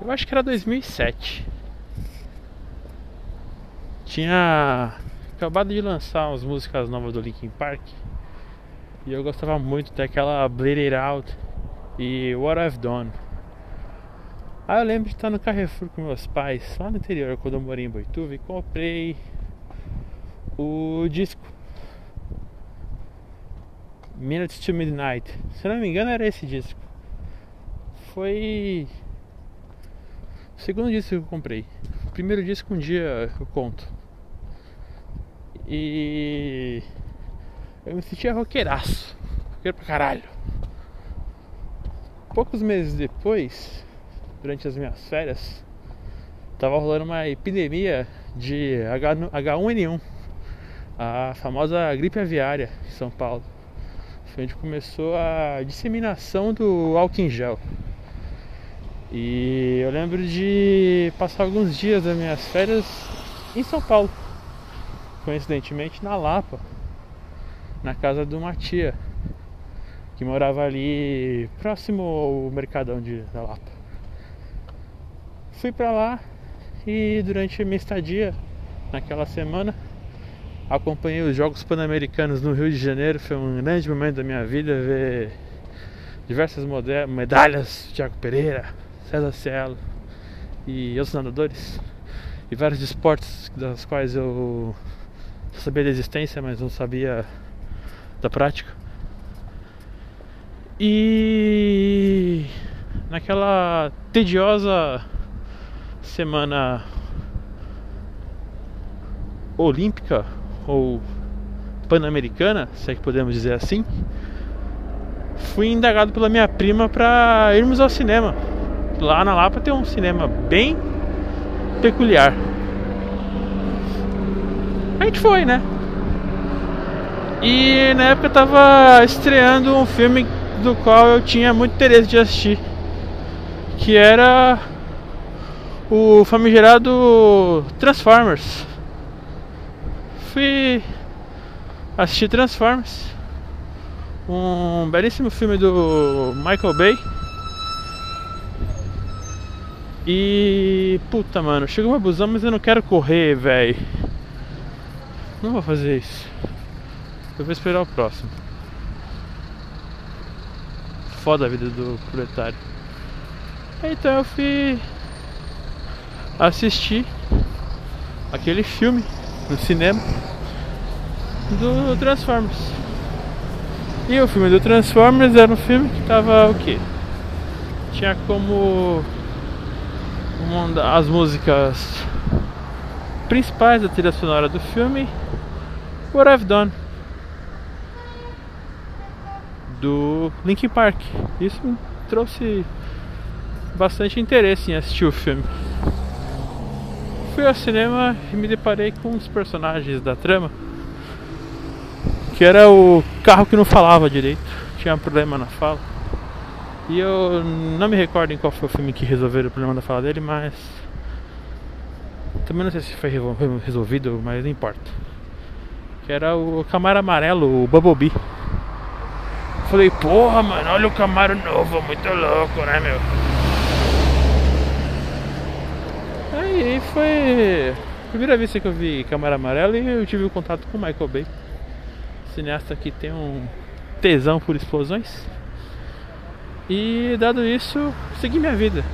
Eu acho que era 2007. Tinha acabado de lançar umas músicas novas do Linkin Park. E eu gostava muito daquela Bleed It Out e What I've Done. Aí eu lembro de estar no Carrefour com meus pais, lá no interior, quando eu morei em Boituva, e comprei o disco Minutes to Midnight. Se não me engano, era esse disco. Foi segundo disco que eu comprei. Primeiro disco um dia eu conto. E eu me sentia roqueiraço. Roqueiro pra caralho. Poucos meses depois, durante as minhas férias, tava rolando uma epidemia de H1N1, a famosa gripe aviária em São Paulo. Foi onde começou a disseminação do álcool em gel. E eu lembro de passar alguns dias das minhas férias em São Paulo, coincidentemente na Lapa, na casa de uma tia que morava ali próximo ao Mercadão de, da Lapa. Fui para lá e durante a minha estadia naquela semana acompanhei os Jogos Pan-Americanos no Rio de Janeiro. Foi um grande momento da minha vida ver diversas medalhas, Thiago Pereira, César Cielo e outros nadadores e vários esportes das quais eu sabia da existência, mas não sabia da prática. E naquela tediosa semana olímpica ou pan-americana, se é que podemos dizer assim, fui indagado pela minha prima para irmos ao cinema. Lá na Lapa tem um cinema bem peculiar. A gente foi, né? E na época tava estreando um filme do qual eu tinha muito interesse de assistir, que era o famigerado Transformers. Fui assistir Transformers, um belíssimo filme do Michael Bay. E puta, mano, chegou uma busão, mas eu não quero correr, velho. Não vou fazer isso. Eu vou esperar o próximo. Foda a vida do proletário. Então eu fui assistir aquele filme no cinema do Transformers. E o filme do Transformers era um filme que tava o quê? Tinha como uma as músicas principais da trilha sonora do filme What I've Done do Linkin Park. Isso trouxe bastante interesse em assistir o filme. Fui ao cinema e me deparei com os personagens da trama, que era o carro que não falava direito, tinha um problema na fala. E eu não me recordo em qual foi o filme que resolveram o problema da fala dele, mas também não sei se foi resolvido, mas não importa. Que era o Camaro amarelo, o Bumblebee. Falei, porra, mano, olha o Camaro novo, muito louco, né, meu? Aí foi a primeira vez que eu vi Camaro amarelo e eu tive o um contato com o Michael Bay. Cineasta que tem um tesão por explosões. E dado isso, segui minha vida.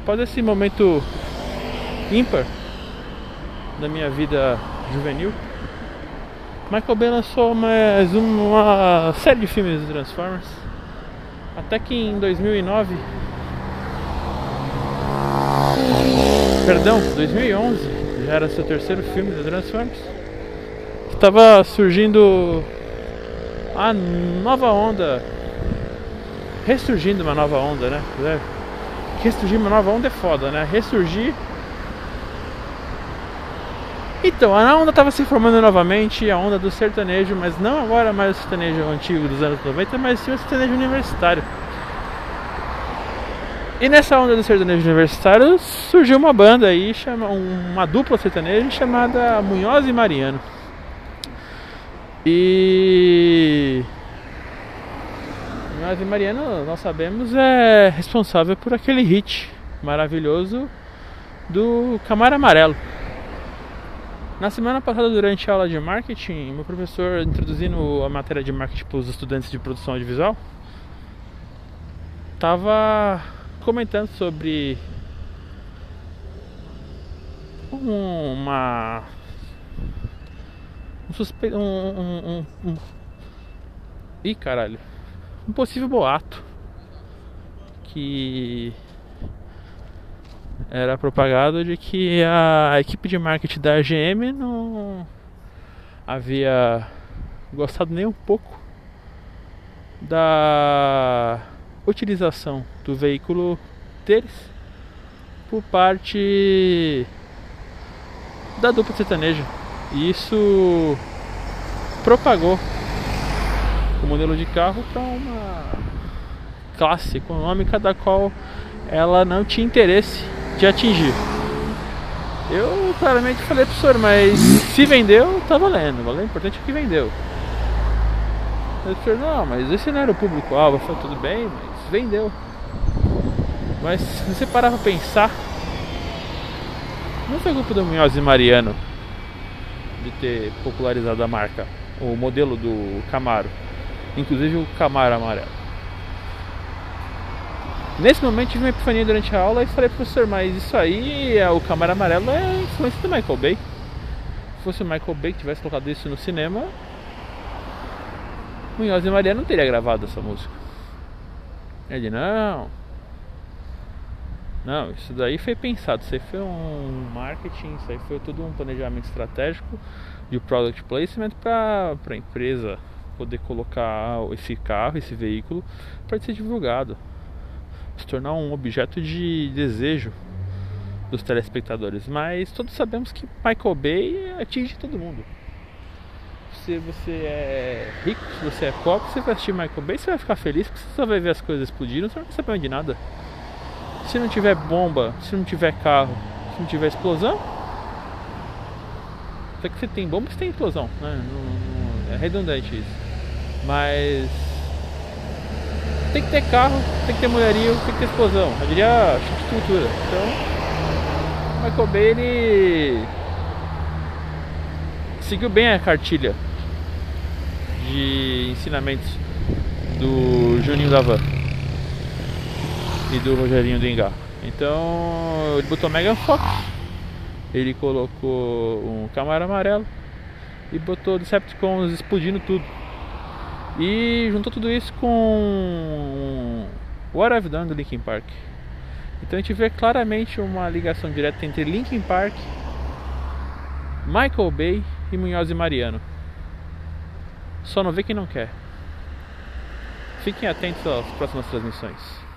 Após esse momento ímpar da minha vida juvenil, Michael Bay lançou mais uma série de filmes de Transformers. Até que em 2009, perdão, 2011, já era seu terceiro filme de Transformers. Estava surgindo a nova onda, ressurgindo uma nova onda, né? Ressurgir uma nova onda é foda, né? Ressurgir então, a onda estava se formando novamente, a onda do sertanejo, mas não agora mais o sertanejo antigo dos anos 90, mas sim o sertanejo universitário. E nessa onda do sertanejo universitário surgiu uma banda aí, uma dupla sertaneja chamada Munhoz e Mariano. E Munhoz e Mariano, nós sabemos, é responsável por aquele hit maravilhoso do Camaro Amarelo. Na semana passada, durante a aula de marketing, meu professor introduzindo a matéria de marketing para os estudantes de produção audiovisual, estava comentando sobre uma um suspeito um, um, um, um ih caralho um possível boato que era propagado de que a equipe de marketing da GM não havia gostado nem um pouco da utilização do veículo deles por parte da dupla sertaneja. E isso propagou modelo de carro para uma classe econômica da qual ela não tinha interesse de atingir. Eu claramente falei pro senhor, mas se vendeu, tá valendo. O importante é que vendeu. Ele falou, não, mas esse não era o público-alvo. Falei, tudo bem, mas vendeu. Mas se você parar pra pensar, não foi culpa do Munhoz e Mariano de ter popularizado a marca, o modelo do Camaro, inclusive o Camaro amarelo. Nesse momento tive uma epifania durante a aula e falei, professor, mas isso aí, é, o Camaro Amarelo é influência do Michael Bay. Se fosse o Michael Bay que tivesse colocado isso no cinema, Munhoz e Maria não teria gravado essa música. Ele, não. Não, isso daí foi pensado, isso aí foi um marketing, isso aí foi todo um planejamento estratégico de product placement para a empresa poder colocar esse carro, esse veículo, para ser divulgado se tornar um objeto de desejo dos telespectadores. Mas todos sabemos que Michael Bay atinge todo mundo. Se você é rico, se você é pobre, você vai assistir Michael Bay, você vai ficar feliz porque você só vai ver as coisas explodindo, você não vai saber de nada. Se não tiver bomba, se não tiver carro, se não tiver explosão, até que você tem bomba, você tem explosão, né? Não, não, é redundante isso. Mas tem que ter carro, tem que ter mulherio, tem que ter explosão. Eu diria estrutura. Então, Michael Bay ele seguiu bem a cartilha de ensinamentos do Juninho da Van e do Rogerinho do Engar. Então ele botou Mega Fox, ele colocou um Camaro amarelo e botou Decepticons explodindo tudo. E juntou tudo isso com What I've Done do Linkin Park. Então a gente vê claramente uma ligação direta entre Linkin Park, Michael Bay e Munhoz e Mariano. Só não vê quem não quer. Fiquem atentos às próximas transmissões.